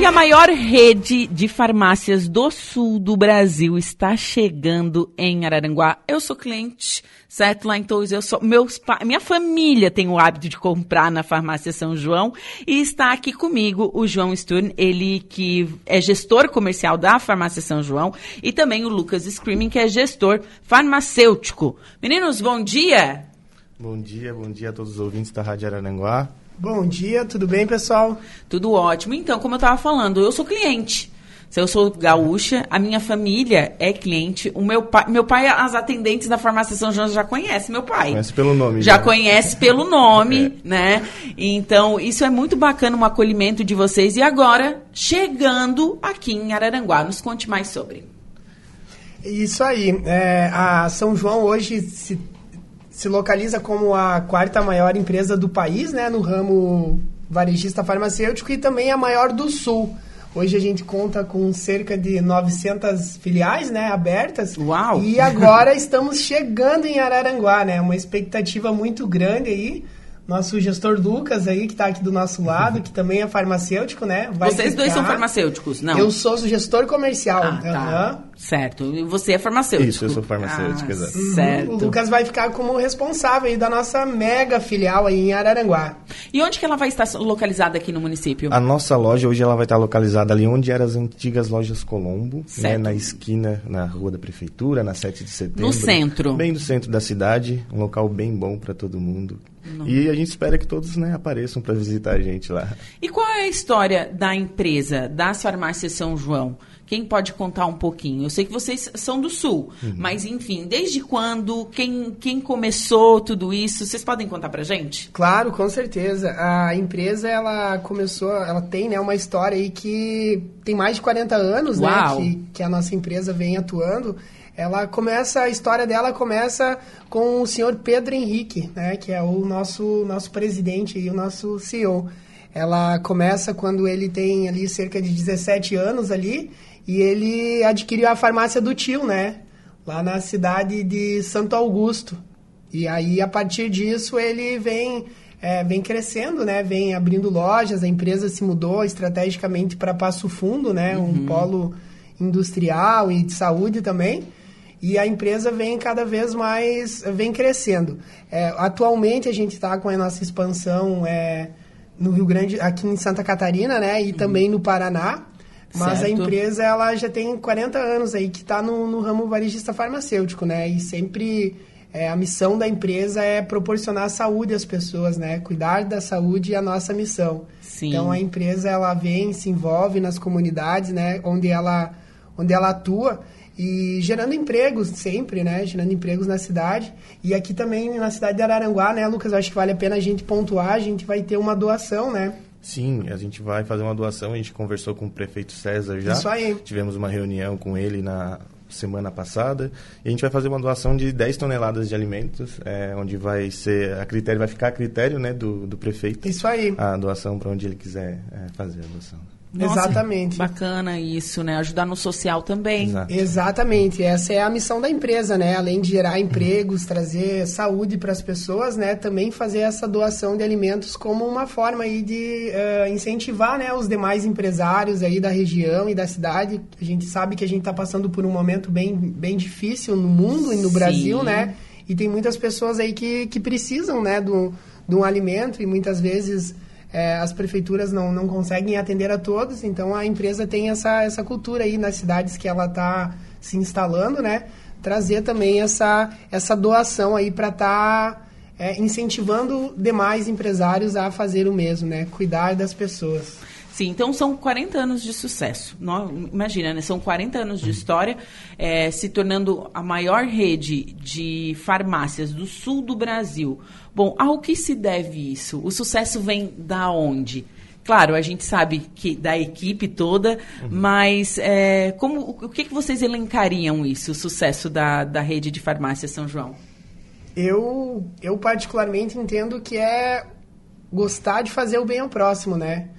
E a maior rede de farmácias do sul do Brasil está chegando em Araranguá. Eu sou cliente, certo? Lá então eu sou meus pa... minha família tem o hábito de comprar na farmácia São João e está aqui comigo o João Sturn, ele que é gestor comercial da farmácia São João e também o Lucas Screaming, que é gestor farmacêutico. Meninos, bom dia. Bom dia, bom dia a todos os ouvintes da Rádio Araranguá. Bom dia, tudo bem, pessoal? Tudo ótimo. Então, como eu estava falando, eu sou cliente. Se eu sou gaúcha, a minha família é cliente. O meu pai, meu pai, as atendentes da farmácia São João já conhecem meu pai. Conhece pelo nome. Já, já. conhece pelo nome, é. né? Então, isso é muito bacana, um acolhimento de vocês. E agora, chegando aqui em Araranguá, nos conte mais sobre. Isso aí. É, a São João hoje se se localiza como a quarta maior empresa do país, né, no ramo varejista farmacêutico e também a maior do Sul. Hoje a gente conta com cerca de 900 filiais, né, abertas. Uau! E agora estamos chegando em Araranguá, né? Uma expectativa muito grande aí nosso gestor Lucas aí, que está aqui do nosso lado, que também é farmacêutico, né? Vai Vocês ficar. dois são farmacêuticos, não? Eu sou gestor comercial. Ah, tá. Uhum. Certo. E você é farmacêutico? Isso, eu sou farmacêutico, ah, exato. Certo. O Lucas vai ficar como responsável aí da nossa mega filial aí em Araranguá. E onde que ela vai estar localizada aqui no município? A nossa loja hoje ela vai estar localizada ali onde eram as antigas lojas Colombo, né, na esquina, na rua da prefeitura, na 7 de setembro. No centro. Bem do centro da cidade, um local bem bom para todo mundo. Não. E a gente espera que todos né, apareçam para visitar a gente lá. E qual é a história da empresa, das farmácias São João? Quem pode contar um pouquinho? Eu sei que vocês são do Sul, uhum. mas enfim, desde quando? Quem, quem começou tudo isso? Vocês podem contar pra gente? Claro, com certeza. A empresa, ela começou, ela tem né, uma história aí que tem mais de 40 anos, né? Que, que a nossa empresa vem atuando. Ela começa, a história dela começa com o senhor Pedro Henrique, né, que é o nosso, nosso presidente e o nosso CEO. Ela começa quando ele tem ali cerca de 17 anos ali e ele adquiriu a farmácia do tio, né, lá na cidade de Santo Augusto. E aí, a partir disso, ele vem, é, vem crescendo, né? Vem abrindo lojas, a empresa se mudou estrategicamente para Passo Fundo, né? Uhum. Um polo industrial e de saúde também e a empresa vem cada vez mais, vem crescendo. É, atualmente a gente está com a nossa expansão é, no Rio Grande, aqui em Santa Catarina, né, e uhum. também no Paraná. Mas certo. a empresa ela já tem 40 anos aí que está no, no ramo varejista farmacêutico, né, e sempre é, a missão da empresa é proporcionar saúde às pessoas, né? Cuidar da saúde é a nossa missão. Sim. Então a empresa ela vem, se envolve nas comunidades, né? Onde ela, onde ela atua e gerando empregos sempre, né? Gerando empregos na cidade. E aqui também na cidade de Araranguá, né, Lucas? Acho que vale a pena a gente pontuar, a gente vai ter uma doação, né? Sim, a gente vai fazer uma doação, a gente conversou com o prefeito César já. Isso aí. Tivemos uma reunião com ele na semana passada e a gente vai fazer uma doação de 10 toneladas de alimentos, é, onde vai ser a critério, vai ficar a critério né, do, do prefeito. Isso aí. A doação para onde ele quiser é, fazer a doação. Nossa, Exatamente. Bacana isso, né? Ajudar no social também. Exato. Exatamente. Essa é a missão da empresa, né? Além de gerar empregos, trazer saúde para as pessoas, né? Também fazer essa doação de alimentos como uma forma aí de uh, incentivar, né? Os demais empresários aí da região e da cidade. A gente sabe que a gente está passando por um momento bem, bem difícil no mundo e no Sim. Brasil, né? E tem muitas pessoas aí que, que precisam, né? Do, de um alimento e muitas vezes é, as prefeituras não, não conseguem atender a todos, então a empresa tem essa, essa cultura aí nas cidades que ela está se instalando, né? Trazer também essa, essa doação aí para estar tá, é, incentivando demais empresários a fazer o mesmo, né? Cuidar das pessoas. Sim, então são 40 anos de sucesso. imagina, né? São 40 anos de história, é, se tornando a maior rede de farmácias do sul do Brasil. Bom, ao que se deve isso? O sucesso vem da onde? Claro, a gente sabe que da equipe toda, uhum. mas é, como, o que, que vocês elencariam isso, o sucesso da, da rede de farmácia São João? Eu, eu particularmente entendo que é gostar de fazer o bem ao próximo, né?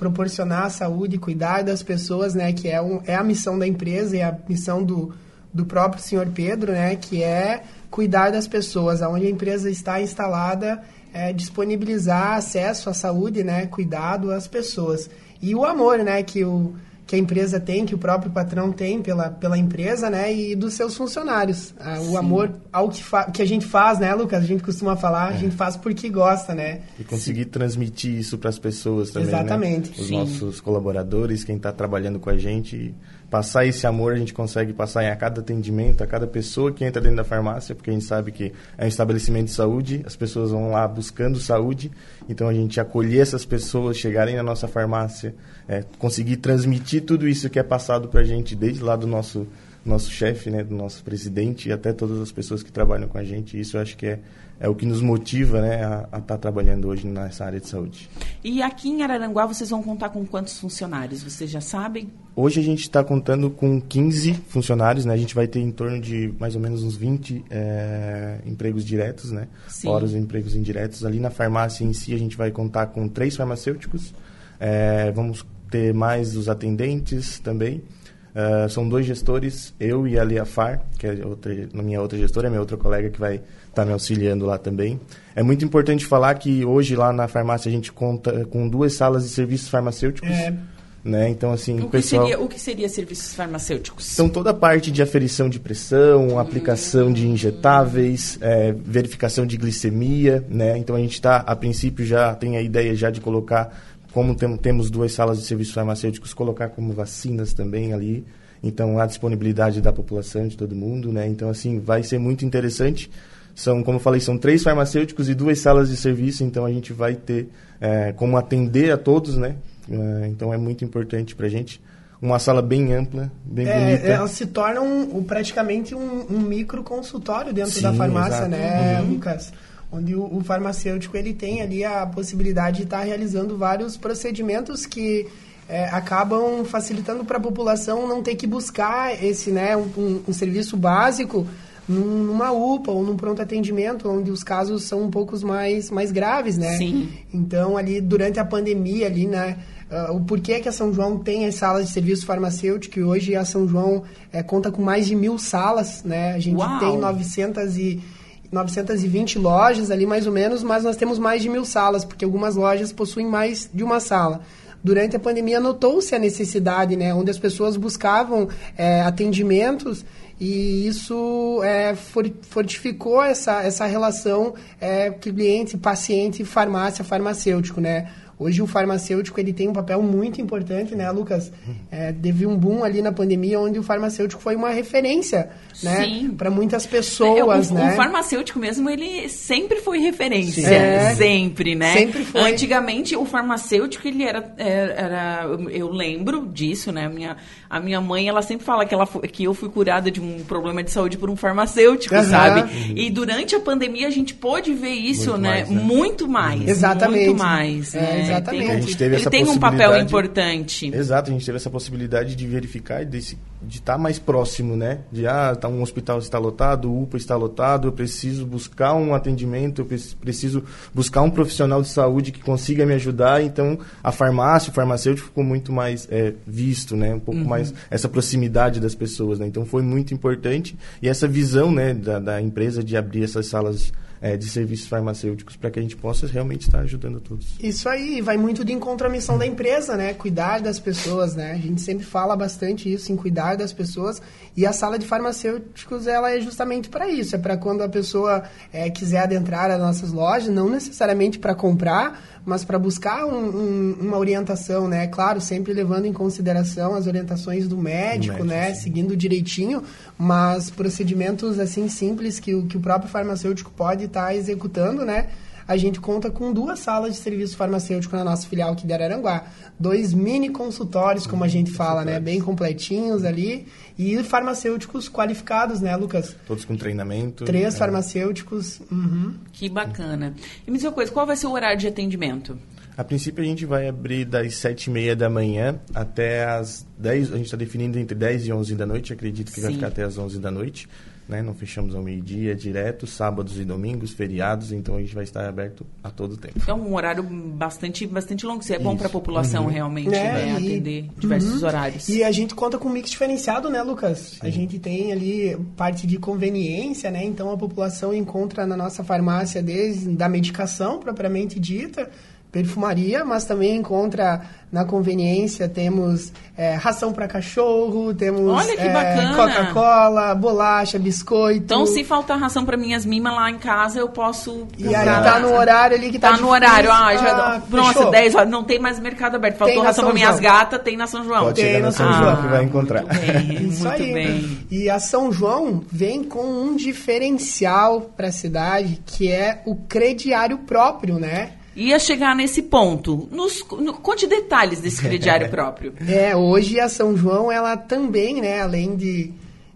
Proporcionar saúde, cuidar das pessoas, né? Que é, um, é a missão da empresa e a missão do, do próprio senhor Pedro, né? Que é cuidar das pessoas, aonde a empresa está instalada, é, disponibilizar acesso à saúde, né? Cuidado às pessoas. E o amor, né, que o que a empresa tem, que o próprio patrão tem pela, pela empresa, né, e dos seus funcionários. Ah, o amor ao que, que a gente faz, né, Lucas? A gente costuma falar, é. a gente faz porque gosta, né? E conseguir Sim. transmitir isso para as pessoas também, né? Exatamente. Né? Os Sim. nossos colaboradores, quem está trabalhando com a gente passar esse amor a gente consegue passar em a cada atendimento, a cada pessoa que entra dentro da farmácia, porque a gente sabe que é um estabelecimento de saúde, as pessoas vão lá buscando saúde, então a gente acolher essas pessoas, chegarem na nossa farmácia, é, conseguir transmitir tudo isso que é passado para a gente desde lá do nosso nosso chefe, né, do nosso presidente e até todas as pessoas que trabalham com a gente. Isso eu acho que é é o que nos motiva né, a estar tá trabalhando hoje nessa área de saúde. E aqui em Araranguá vocês vão contar com quantos funcionários? Vocês já sabem? Hoje a gente está contando com 15 funcionários, né? A gente vai ter em torno de mais ou menos uns 20 é, empregos diretos, né? Sim. Fora os empregos indiretos. Ali na farmácia em si a gente vai contar com três farmacêuticos. É, vamos ter mais os atendentes também. Uh, são dois gestores, eu e a Lia Far, que é outra, a minha outra gestora, minha outra colega que vai estar tá me auxiliando lá também. É muito importante falar que hoje lá na farmácia a gente conta com duas salas de serviços farmacêuticos. É. Né? Então, assim, o, que pessoal... seria, o que seria serviços farmacêuticos? Então, toda a parte de aferição de pressão, aplicação de injetáveis, é, verificação de glicemia, né? Então, a gente está, a princípio, já tem a ideia já de colocar como tem, temos duas salas de serviços farmacêuticos, colocar como vacinas também ali. Então, a disponibilidade da população, de todo mundo, né? Então, assim, vai ser muito interessante. São, como eu falei, são três farmacêuticos e duas salas de serviço, então a gente vai ter é, como atender a todos, né? É, então, é muito importante para a gente. Uma sala bem ampla, bem é, bonita. Ela se torna um, praticamente um, um micro consultório dentro Sim, da farmácia, exato. né, uhum. Lucas? Onde o, o, farmacêutico ele tem ali a possibilidade de estar tá realizando vários procedimentos que é, acabam facilitando para a população não ter que buscar esse né um, um, um serviço básico numa UPA ou num pronto atendimento, onde os casos são um pouco mais, mais graves, né? Sim. Então, ali, durante a pandemia, ali, né? Uh, o porquê que a São João tem as salas de serviço farmacêutico, e hoje a São João é, conta com mais de mil salas, né? A gente Uau. tem 900 e 920 lojas ali, mais ou menos, mas nós temos mais de mil salas, porque algumas lojas possuem mais de uma sala. Durante a pandemia, notou-se a necessidade, né, onde as pessoas buscavam é, atendimentos e isso é, fortificou essa, essa relação é, cliente, paciente, farmácia, farmacêutico, né? Hoje o farmacêutico ele tem um papel muito importante, né, Lucas? É, teve um boom ali na pandemia onde o farmacêutico foi uma referência, né, para muitas pessoas, é, o, né? O farmacêutico mesmo ele sempre foi referência, é, sempre, né? Sempre foi. Antigamente o farmacêutico ele era, era, era, eu lembro disso, né? A minha a minha mãe ela sempre fala que ela que eu fui curada de um problema de saúde por um farmacêutico, uhum. sabe? Uhum. E durante a pandemia a gente pôde ver isso, muito né? Mais, né? Muito mais. Exatamente. Muito mais. É, né? Exatamente. Tem, a gente teve ele tem um papel importante. Exato, a gente teve essa possibilidade de verificar e de estar tá mais próximo, né? De, ah, tá, um hospital está lotado, o UPA está lotado, eu preciso buscar um atendimento, eu preciso buscar um profissional de saúde que consiga me ajudar. Então, a farmácia, o farmacêutico ficou muito mais é, visto, né? Um pouco uhum. mais essa proximidade das pessoas, né? Então, foi muito importante. E essa visão, né, da, da empresa de abrir essas salas é, de serviços farmacêuticos para que a gente possa realmente estar ajudando todos. Isso aí vai muito de encontro à missão da empresa, né? Cuidar das pessoas, né? A gente sempre fala bastante isso, em cuidar das pessoas. E a sala de farmacêuticos, ela é justamente para isso. É para quando a pessoa é, quiser adentrar as nossas lojas, não necessariamente para comprar, mas para buscar um, um, uma orientação, né? Claro, sempre levando em consideração as orientações do médico, do médico né? Sim. Seguindo direitinho, mas procedimentos assim simples que, que o próprio farmacêutico pode estar tá executando, né? A gente conta com duas salas de serviço farmacêutico na nossa filial aqui de Araranguá. Dois mini consultórios, como a gente fala, né? Bem completinhos ali. E farmacêuticos qualificados, né, Lucas? Todos com treinamento. Três é. farmacêuticos. Uhum. Que bacana. E me diz uma coisa, qual vai ser o horário de atendimento? A princípio a gente vai abrir das sete e meia da manhã até as 10, a gente está definindo entre 10 e 11 da noite, acredito que Sim. vai ficar até as 11 da noite né? Não fechamos ao meio-dia direto, sábados e domingos, feriados, então a gente vai estar aberto a todo tempo. É um horário bastante, bastante longo, isso é bom para a população uhum. realmente é, né? atender diversos uhum. horários. E a gente conta com um mix diferenciado, né, Lucas? Sim. A gente tem ali parte de conveniência, né? Então a população encontra na nossa farmácia desde da medicação propriamente dita, perfumaria, mas também encontra na conveniência temos é, ração para cachorro, temos é, Coca-Cola, bolacha, biscoito. Então, se faltar ração para minhas mimas lá em casa, eu posso. E aí tá no horário ali que tá. Tá no horário, ah, já. Ah, nossa, 10 horas. Não tem mais mercado aberto. Faltou ração para minhas gatas, tem na São João. Pode tem na São ah, João que vai encontrar. Muito bem, Isso muito aí. bem. E a São João vem com um diferencial para a cidade, que é o crediário próprio, né? Ia chegar nesse ponto. Nos, no, conte detalhes desse crediário próprio. É, hoje a São João, ela também, né, além de,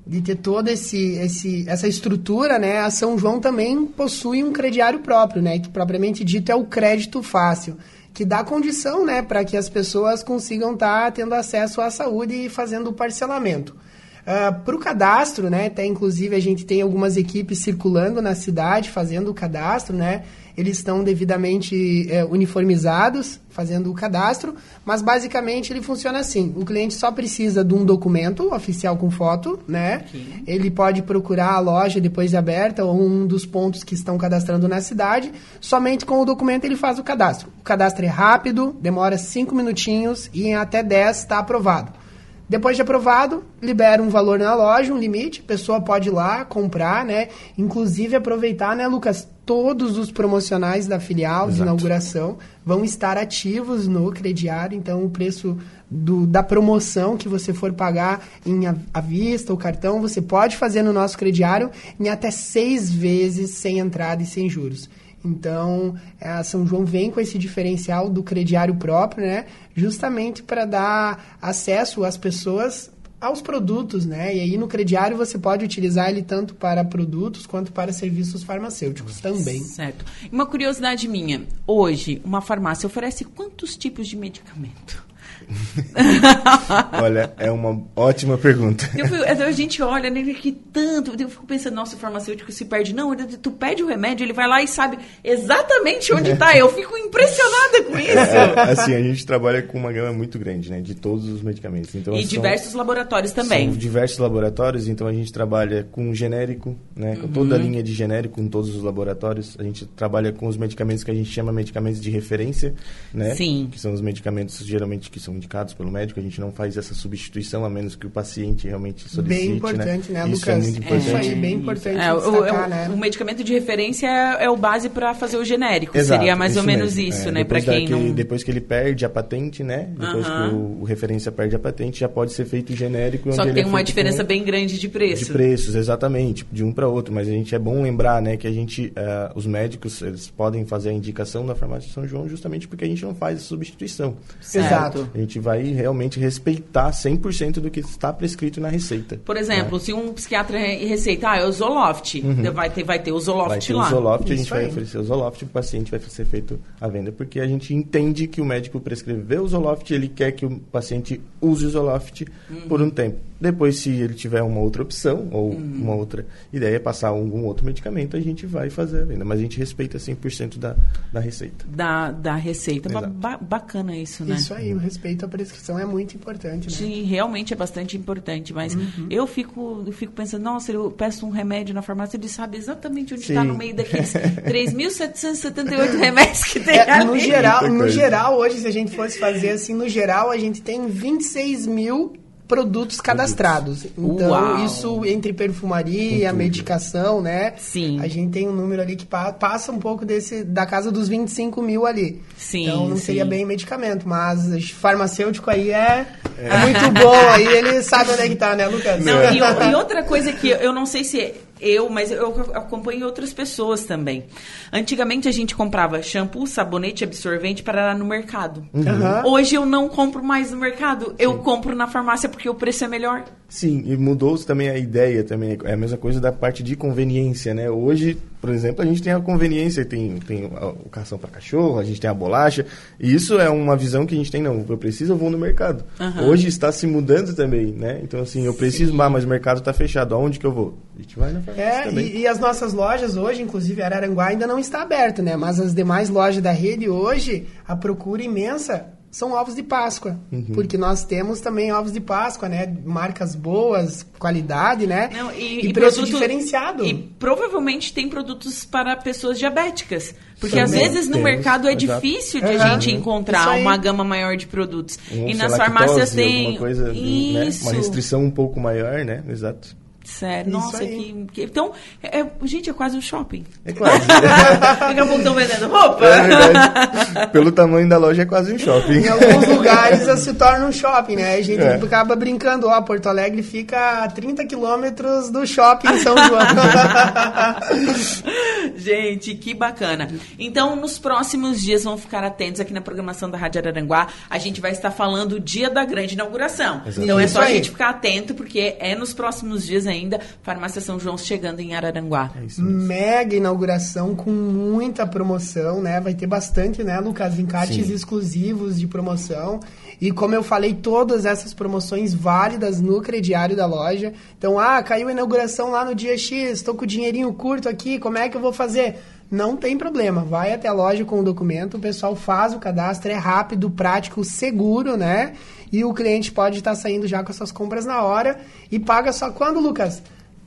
de ter toda esse, esse, essa estrutura, né, a São João também possui um crediário próprio, né, que propriamente dito é o crédito fácil, que dá condição, né, para que as pessoas consigam estar tá tendo acesso à saúde e fazendo o parcelamento. Uh, ah, para o cadastro, né, até inclusive a gente tem algumas equipes circulando na cidade fazendo o cadastro, né, eles estão devidamente é, uniformizados, fazendo o cadastro, mas basicamente ele funciona assim: o cliente só precisa de um documento oficial com foto, né? Ele pode procurar a loja depois de aberta ou um dos pontos que estão cadastrando na cidade. Somente com o documento ele faz o cadastro. O cadastro é rápido, demora 5 minutinhos e em até 10 está aprovado. Depois de aprovado, libera um valor na loja, um limite, a pessoa pode ir lá comprar, né? Inclusive aproveitar, né, Lucas? Todos os promocionais da filial Exato. de inauguração vão estar ativos no crediário, então o preço do, da promoção que você for pagar em à vista, o cartão, você pode fazer no nosso crediário em até seis vezes sem entrada e sem juros. Então, a São João vem com esse diferencial do crediário próprio, né? Justamente para dar acesso às pessoas aos produtos, né? E aí no crediário você pode utilizar ele tanto para produtos quanto para serviços farmacêuticos também. Certo. Uma curiosidade minha, hoje uma farmácia oferece quantos tipos de medicamento? olha, é uma ótima pergunta. Eu, a gente olha nele né, que tanto, eu fico pensando, nossa, o farmacêutico se perde. Não, tu pede o remédio, ele vai lá e sabe exatamente onde está. Eu fico impressionada com isso. É, assim, a gente trabalha com uma gama muito grande, né, de todos os medicamentos. Então, e são, diversos laboratórios também. São diversos laboratórios, então a gente trabalha com genérico, né, com uhum. toda a linha de genérico, com todos os laboratórios. A gente trabalha com os medicamentos que a gente chama medicamentos de referência, né? Sim. Que são os medicamentos geralmente que são indicados pelo médico, a gente não faz essa substituição a menos que o paciente realmente solicite. Bem né? importante, né, né Lucas? Isso é muito importante. É, isso aí, bem importante é, destacar, o, né? o, medicamento de referência é, é o base para fazer o genérico, Exato, seria mais ou menos mesmo. isso, é, né, para quem não... Depois que ele perde a patente, né, depois uh -huh. que o, o, referência perde a patente, já pode ser feito genérico. Só que tem é uma diferença com... bem grande de preço. De preços, exatamente, de um para outro, mas a gente é bom lembrar, né, que a gente, uh, os médicos, eles podem fazer a indicação da farmácia de São João justamente porque a gente não faz a substituição. Exato. A gente vai realmente respeitar 100% do que está prescrito na receita. Por exemplo, né? se um psiquiatra receita, ah, é o Zoloft, uhum. vai, ter, vai ter o Zoloft vai ter lá. o Zoloft, a gente vai oferecer o Zoloft, o paciente vai ser feito a venda, porque a gente entende que o médico prescreveu o Zoloft, ele quer que o paciente use o Zoloft uhum. por um tempo. Depois, se ele tiver uma outra opção ou uhum. uma outra ideia, passar algum outro medicamento, a gente vai fazer a venda. Mas a gente respeita 100% da, da receita. Da, da receita. Ba bacana isso, né? Isso aí, o respeito à prescrição é muito importante, né? Sim, realmente é bastante importante. Mas uhum. eu, fico, eu fico pensando, nossa, eu peço um remédio na farmácia, ele sabe exatamente onde está no meio daqueles 3.778 remédios que tem é, ali. No geral, no geral, hoje, se a gente fosse fazer assim, no geral, a gente tem 26 mil produtos cadastrados. Então, Uau. isso entre perfumaria, medicação, né? Sim. A gente tem um número ali que pa passa um pouco desse da casa dos 25 mil ali. Sim. Então, não sim. seria bem medicamento, mas farmacêutico aí é, é. muito bom. aí ele sabe onde é que tá, né, Lucas? Não, e, e outra coisa que eu não sei se eu, mas eu acompanho outras pessoas também. Antigamente a gente comprava shampoo, sabonete, absorvente para no mercado. Uhum. Hoje eu não compro mais no mercado, Sim. eu compro na farmácia porque o preço é melhor. Sim, e mudou-se também a ideia também, é a mesma coisa da parte de conveniência, né? Hoje, por exemplo, a gente tem a conveniência, tem, tem o carção para cachorro, a gente tem a bolacha, e isso é uma visão que a gente tem, não, eu preciso, eu vou no mercado. Uhum. Hoje está se mudando também, né? Então, assim, eu preciso, Sim. mas o mercado está fechado, aonde que eu vou? A gente vai na farmácia é, também. E, e, as nossas lojas hoje, inclusive Araranguá ainda não está aberta, né? Mas as demais lojas da rede hoje, a procura imensa são ovos de Páscoa. Uhum. Porque nós temos também ovos de Páscoa, né? Marcas boas, qualidade, né? Não, e, e, e preço produto, diferenciado. E provavelmente tem produtos para pessoas diabéticas. Porque também às vezes no temos, mercado é exato. difícil de uhum. a gente encontrar uma gama maior de produtos. Um, e nas farmácias tem. Coisa, né? Uma restrição um pouco maior, né? Exato. Sério, nossa, que, que, Então, é, é, gente, é quase um shopping. É quase. Daqui a pouco estão vendendo roupa. É Pelo tamanho da loja, é quase um shopping. Em alguns lugares se torna um shopping, né? A gente é. acaba brincando, ó, Porto Alegre fica a 30 quilômetros do shopping em São João. gente, que bacana. Então, nos próximos dias, vão ficar atentos aqui na programação da Rádio Araranguá. A gente vai estar falando o dia da grande inauguração. Exatamente. Então, é só a gente ficar atento, porque é nos próximos dias ainda, Farmácia São João chegando em Araranguá. É Mega inauguração com muita promoção, né? Vai ter bastante, né, Lucas? Encartes Sim. exclusivos de promoção. E como eu falei, todas essas promoções válidas no crediário da loja. Então, ah, caiu a inauguração lá no dia X, estou com o dinheirinho curto aqui, como é que eu vou fazer? Não tem problema, vai até a loja com o documento, o pessoal faz o cadastro, é rápido, prático, seguro, né? E o cliente pode estar saindo já com as suas compras na hora e paga só quando, Lucas?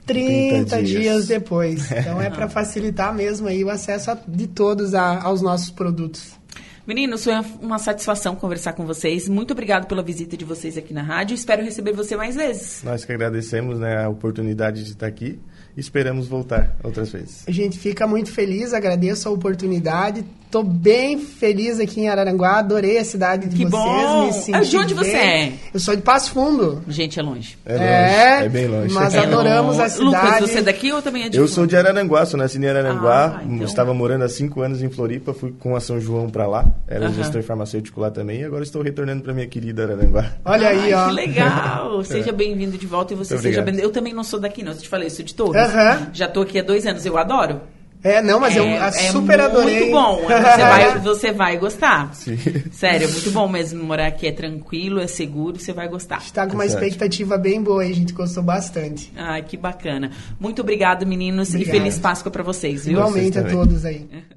30, 30 dias. dias. depois. Então é para facilitar mesmo aí o acesso de todos a, aos nossos produtos. Meninos, foi uma satisfação conversar com vocês. Muito obrigado pela visita de vocês aqui na rádio. Espero receber você mais vezes. Nós que agradecemos né, a oportunidade de estar aqui esperamos voltar outras vezes. A gente fica muito feliz, agradeço a oportunidade. Tô bem feliz aqui em Araranguá, adorei a cidade de que vocês. Bom. Me de onde bem. você é? Eu sou de Passo Fundo. Gente, é longe. É, longe, é, é bem longe. Mas é adoramos a cidade. Lucas, você é daqui ou também é de Eu sou de Araranguá, sou nascido em Araranguá. Ah, então. Estava morando há cinco anos em Floripa, fui com a São João para lá. Era uh -huh. gestor farmacêutico lá também. E agora estou retornando para minha querida Araranguá. Olha aí, ó. Que legal. Seja bem-vindo de volta e você Muito seja bem-vindo. Eu também não sou daqui, não. Eu te falei, sou de Torres. Uh -huh. Já tô aqui há dois anos, eu adoro. É, não, mas é, eu é super adorei. muito bom. Você vai, você vai gostar. Sim. Sério, é muito bom mesmo morar aqui. É tranquilo, é seguro, você vai gostar. Está com uma expectativa bem boa aí, a gente gostou bastante. Ai, que bacana. Muito obrigado, meninos, Obrigado. e feliz Páscoa para vocês, viu? Igualmente a todos aí.